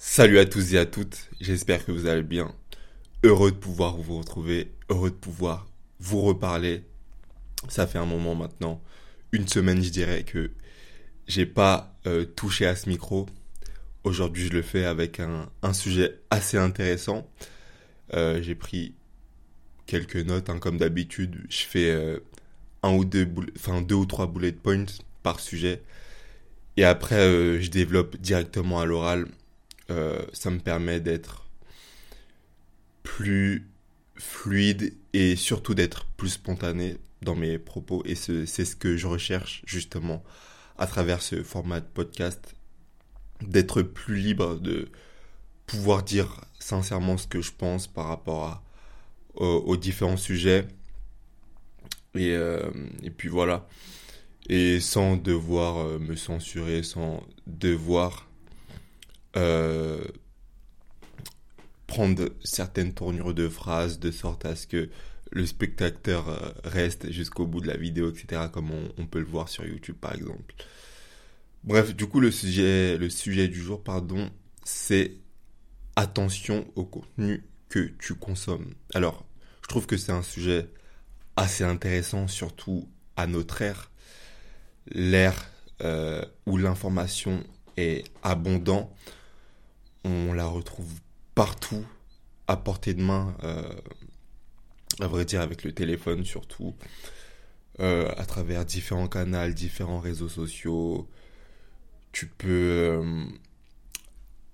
Salut à tous et à toutes, j'espère que vous allez bien. Heureux de pouvoir vous retrouver, heureux de pouvoir vous reparler. Ça fait un moment maintenant, une semaine je dirais que j'ai pas euh, touché à ce micro. Aujourd'hui je le fais avec un, sujet assez intéressant. Euh, j'ai pris quelques notes, hein, comme d'habitude. Je fais euh, un ou deux, enfin deux ou trois bullet points par sujet. Et après, je développe directement à l'oral euh, ça me permet d'être plus fluide et surtout d'être plus spontané dans mes propos. Et c'est ce que je recherche justement à travers ce format de podcast, d'être plus libre, de pouvoir dire sincèrement ce que je pense par rapport aux, différents sujets. Et, euh, et, puis voilà. Et sans devoir euh, me censurer, sans devoir euh, prendre certaines tournures de phrases de sorte à ce que le spectateur euh, reste jusqu'au bout de la vidéo, etc., comme on, peut le voir sur YouTube par exemple. Bref, du coup, le sujet, le sujet du jour, pardon, c'est attention au contenu que tu consommes. Alors, je trouve que c'est un sujet assez intéressant, surtout à notre ère, l'ère euh, où l'information est abondante on la retrouve partout, à portée de main, euh, à vrai dire avec le téléphone surtout, euh, à travers différents canaux, différents réseaux sociaux. Tu peux euh,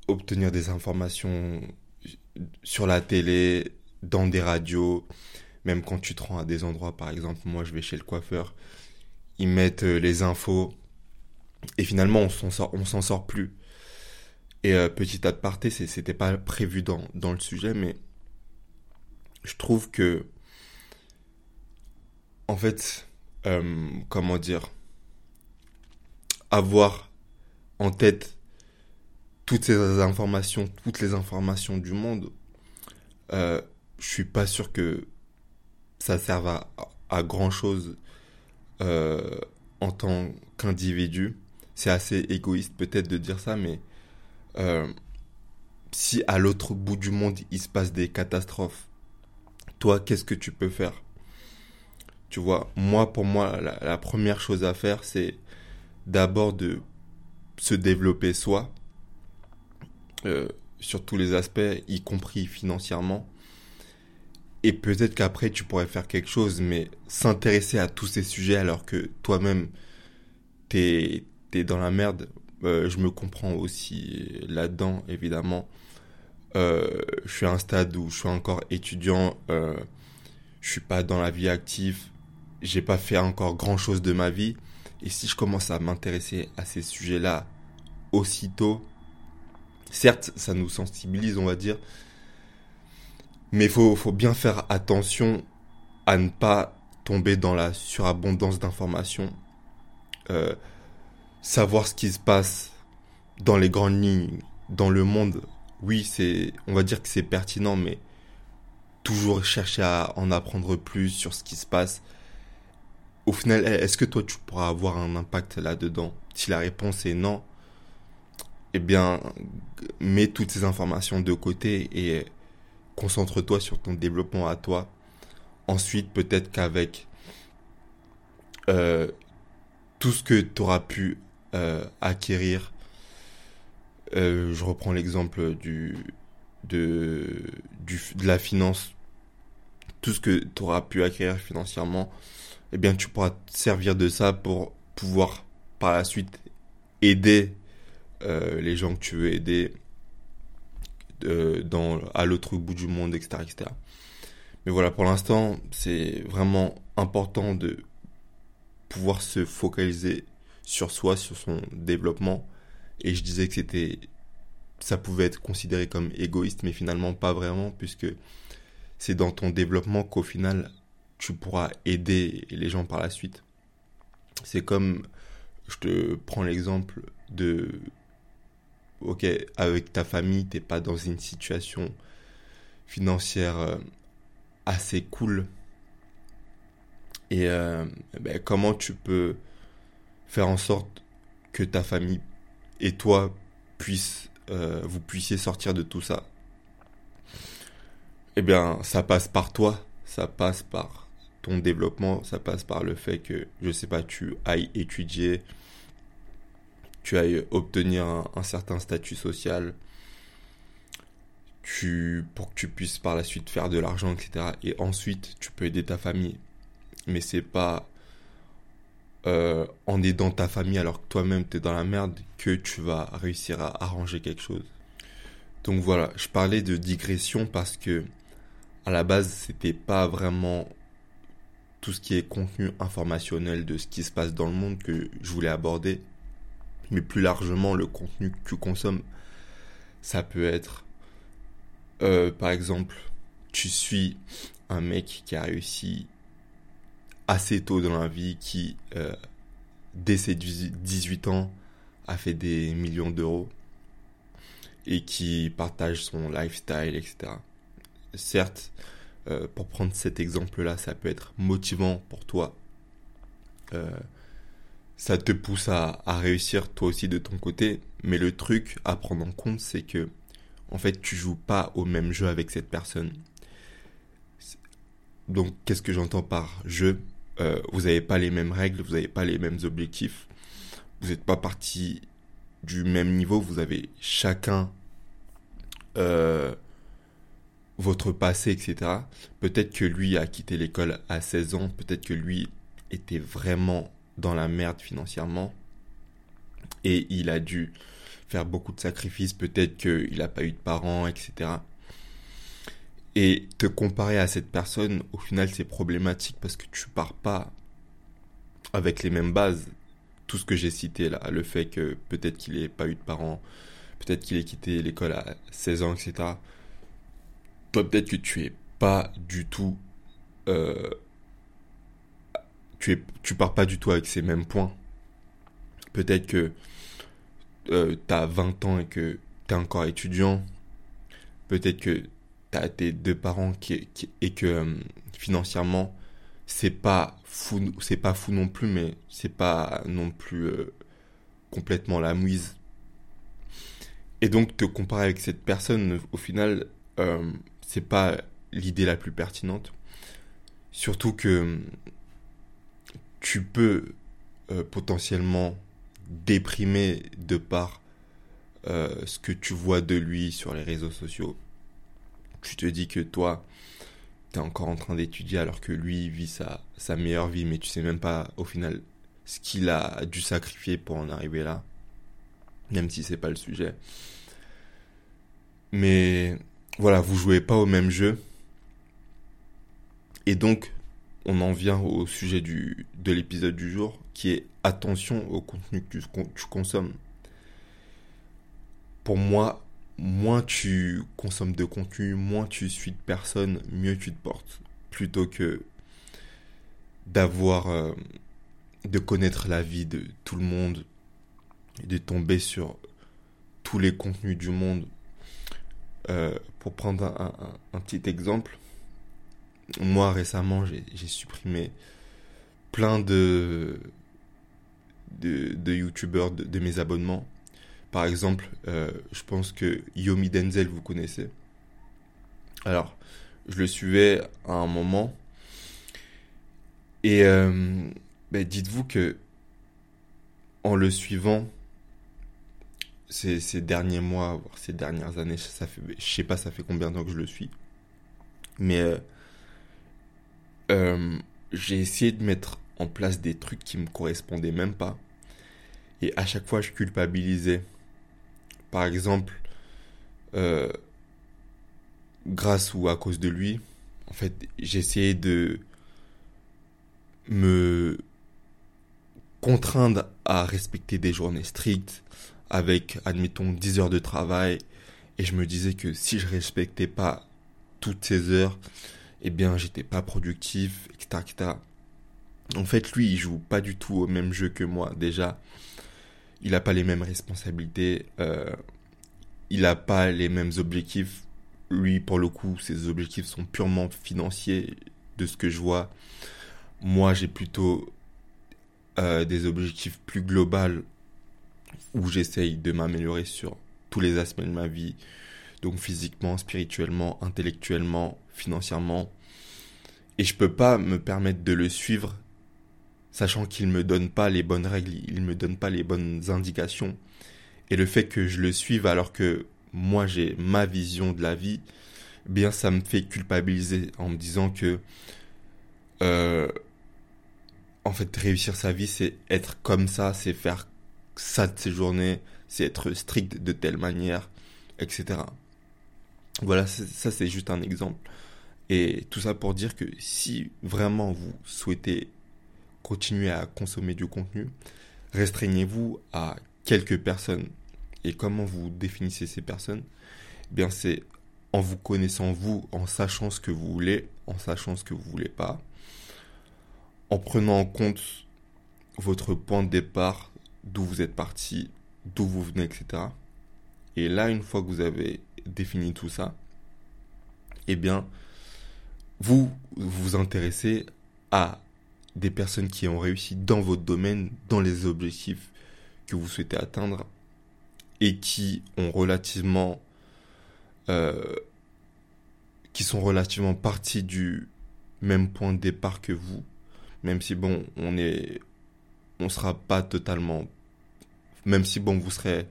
obtenir des informations sur la télé, dans des radios, même quand tu te rends à des endroits, par exemple, moi je vais chez le coiffeur, ils mettent les infos et finalement on s'en on s'en sort plus. Et euh, petit aparté, c'était pas prévu dans, le sujet, mais je trouve que, en fait, euh, comment dire, avoir en tête toutes ces informations, toutes les informations du monde, euh, je suis pas sûr que ça serve à, grand chose en tant qu'individu. C'est assez égoïste peut-être de dire ça, mais euh, si à l'autre bout du monde il se passe des catastrophes, toi, qu'est-ce que tu peux faire? Tu vois, moi, pour moi, la, première chose à faire, c'est d'abord de se développer soi, euh, sur tous les aspects, y compris financièrement. Et peut-être qu'après, tu pourrais faire quelque chose, mais s'intéresser à tous ces sujets alors que toi-même, t'es es dans la merde, euh, je me comprends aussi là-dedans, évidemment. Euh, je suis à un stade où je suis encore étudiant, euh, je suis pas dans la vie active, j'ai pas fait encore grand chose de ma vie. Et si je commence à m'intéresser à ces sujets-là aussitôt, certes, ça nous sensibilise, on va dire, mais il faut, faut bien faire attention à ne pas tomber dans la surabondance d'informations. Euh, savoir ce qui se passe dans les grandes lignes, dans le monde, oui, c'est, on va dire que c'est pertinent, mais toujours chercher à en apprendre plus sur ce qui se passe. Au final, est-ce que toi tu pourras avoir un impact là-dedans? Si la réponse est non, eh bien, mets toutes ces informations de côté et concentre-toi sur ton développement à toi. Ensuite, peut-être qu'avec euh, tout ce que tu auras pu euh, acquérir. Euh, je reprends l'exemple du, de, de la finance. Tout ce que tu auras pu acquérir financièrement, eh bien, tu pourras te servir de ça pour pouvoir par la suite aider euh, les gens que tu veux aider dans, à l'autre bout du monde, etc., etc. Mais voilà, pour l'instant, c'est vraiment important de pouvoir se focaliser sur soi, sur son développement. Et je disais que c'était, ça pouvait être considéré comme égoïste, mais finalement pas vraiment, puisque c'est dans ton développement qu'au final, tu pourras aider les gens par la suite. C'est comme, je te prends l'exemple de, ok, avec ta famille, t'es pas dans une situation financière euh, assez cool. Et euh, ben, comment tu peux faire en sorte que ta famille et toi puissent euh, vous puissiez sortir de tout ça, eh bien, ça passe par toi, ça passe par ton développement, ça passe par le fait que, je sais pas, tu ailles étudier, tu ailles obtenir un, certain statut social, tu, pour que tu puisses par la suite faire de l'argent, etc. Et ensuite, tu peux aider ta famille. Mais c'est pas euh, en aidant ta famille alors que toi-même tu es dans la merde que tu vas réussir à arranger quelque chose. Donc voilà, je parlais de digression parce que à la base, c'était pas vraiment tout ce qui est contenu informationnel de ce qui se passe dans le monde que je voulais aborder, mais plus largement le contenu que tu consommes. Ça peut être, euh, par exemple, tu suis un mec qui a réussi assez tôt dans la vie, qui, euh, dès ses 18 ans, a fait des millions d'euros et qui partage son lifestyle, etc. Certes, euh, pour prendre cet exemple-là, ça peut être motivant pour toi. Euh, ça te pousse à, à, réussir toi aussi de ton côté. Mais le truc à prendre en compte, c'est que, en fait, tu joues pas au même jeu avec cette personne. Donc, qu'est-ce que j'entends par jeu? Euh, Vous n'avez pas les mêmes règles, vous n'avez pas les mêmes objectifs. Vous n'êtes pas parti du même niveau. Vous avez chacun euh, votre passé, etc. Peut-être que lui a quitté l'école à 16 ans, peut-être que lui était vraiment dans la merde financièrement et il a dû faire beaucoup de sacrifices, peut-être qu'il n'a pas eu de parents, etc. Et te comparer à cette personne, au final, c'est problématique parce que tu pars pas avec les mêmes bases. Tout ce que j'ai cité là, le fait que peut-être qu'il n'ait pas eu de parents, peut-être qu'il ait quitté l'école à 16 ans, etc toi peut-être que tu es pas du tout euh, tu es tu pars pas du tout avec ces mêmes points. Peut-être que euh, tu as 20 ans et que tu es encore étudiant. Peut-être que as tes deux parents qui, et que euh, financièrement c'est pas fou c'est pas fou non plus mais c'est pas non plus complètement la mouise et donc te comparer avec cette personne au final c'est pas l'idée la plus pertinente. Surtout que tu peux euh, potentiellement déprimer de par euh, ce que tu vois de lui sur les réseaux sociaux. Tu te dis que toi, tu es encore en train d'étudier alors que lui vit sa, meilleure vie, mais tu sais même pas au final ce qu'il a dû sacrifier pour en arriver là, même si c'est pas le sujet. Mais voilà, vous jouez pas au même jeu. Et donc, on en vient au sujet du, de l'épisode du jour, qui est attention au contenu que tu, consommes. Pour moi, moins tu consommes de contenu, moins tu suis de personnes, mieux tu te portes. Plutôt que d'avoir, euh, de connaître la vie de tout le monde, et de tomber sur tous les contenus du monde euh, pour prendre un, petit exemple, moi récemment j'ai supprimé plein de, de, de youtubeurs de, mes abonnements. Par exemple, euh, je pense que Yomi Denzel, vous connaissez. Alors, je le suivais à un moment. Et euh, ben, dites-vous que en le suivant, ces, derniers mois, voire ces dernières années, ça fait, je sais pas ça fait combien de temps que je le suis, mais euh, j'ai essayé de mettre en place des trucs qui me correspondaient même pas, et à chaque fois je culpabilisais. Par exemple, euh, grâce ou à cause de lui, en fait, j'essayais de me contraindre à respecter des journées strictes, avec, admettons, 10 heures de travail, et je me disais que si je respectais pas toutes ces heures, eh bien, j'étais pas productif, etc., En fait, lui, il joue pas du tout au même jeu que moi. Déjà, il a pas les mêmes responsabilités, euh, il a pas les mêmes objectifs. Lui, pour le coup, ses objectifs sont purement financiers, de ce que je vois. Moi, j'ai plutôt euh, des objectifs plus globaux où j'essaye de m'améliorer sur tous les aspects de ma vie, donc physiquement, spirituellement, intellectuellement, financièrement. Et je peux pas me permettre de le suivre, sachant qu'il me donne pas les bonnes règles, il me donne pas les bonnes indications. Et le fait que je le suive alors que moi j'ai ma vision de la vie, eh bien ça me fait culpabiliser en me disant que euh, en fait réussir sa vie c'est être comme ça, c'est faire ça de ses journées, c'est être strict de telle manière, etc. Voilà, ça c'est juste un exemple. Et tout ça pour dire que si vraiment vous souhaitez continuer à consommer du contenu, restreignez-vous à quelques personnes. Et comment vous définissez ces personnes? Eh Bien, c'est en vous connaissant vous, en sachant ce que vous voulez, en sachant ce que vous voulez pas, en prenant en compte votre point de départ, d'où vous êtes parti, d'où vous venez, etc. Et là, une fois que vous avez défini tout ça, eh bien, vous vous intéressez à des personnes qui ont réussi dans votre domaine, dans les objectifs que vous souhaitez atteindre, et qui ont relativement, euh, qui sont relativement partis du même point de départ que vous, même si bon, on est, on sera pas totalement, même si bon, vous serez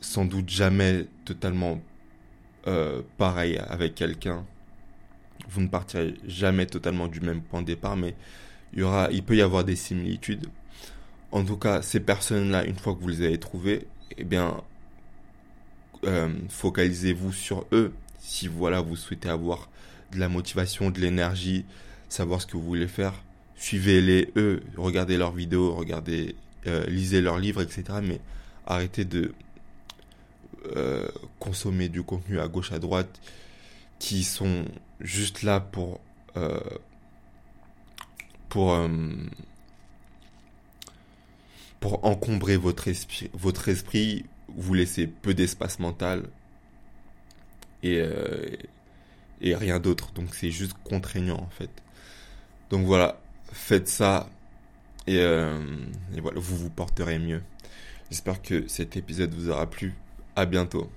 sans doute jamais totalement euh, pareil avec quelqu'un. Vous ne partirez jamais totalement du même point de départ, mais il y aura, il peut y avoir des similitudes. En tout cas, ces personnes-là, une fois que vous les avez trouvées, eh bien, euh, focalisez-vous sur eux. Si voilà, vous souhaitez avoir de la motivation, de l'énergie, savoir ce que vous voulez faire, suivez-les eux, regardez leurs vidéos, regardez, euh, lisez leurs livres, etc. Mais arrêtez de euh, consommer du contenu à gauche à droite qui sont juste là pour euh, pour euh, pour encombrer votre esprit votre esprit vous laissez peu d'espace mental et et rien d'autre. Donc c'est juste contraignant en fait. Donc voilà. Faites ça et, et voilà. Vous vous porterez mieux. J'espère que cet épisode vous aura plu. À bientôt.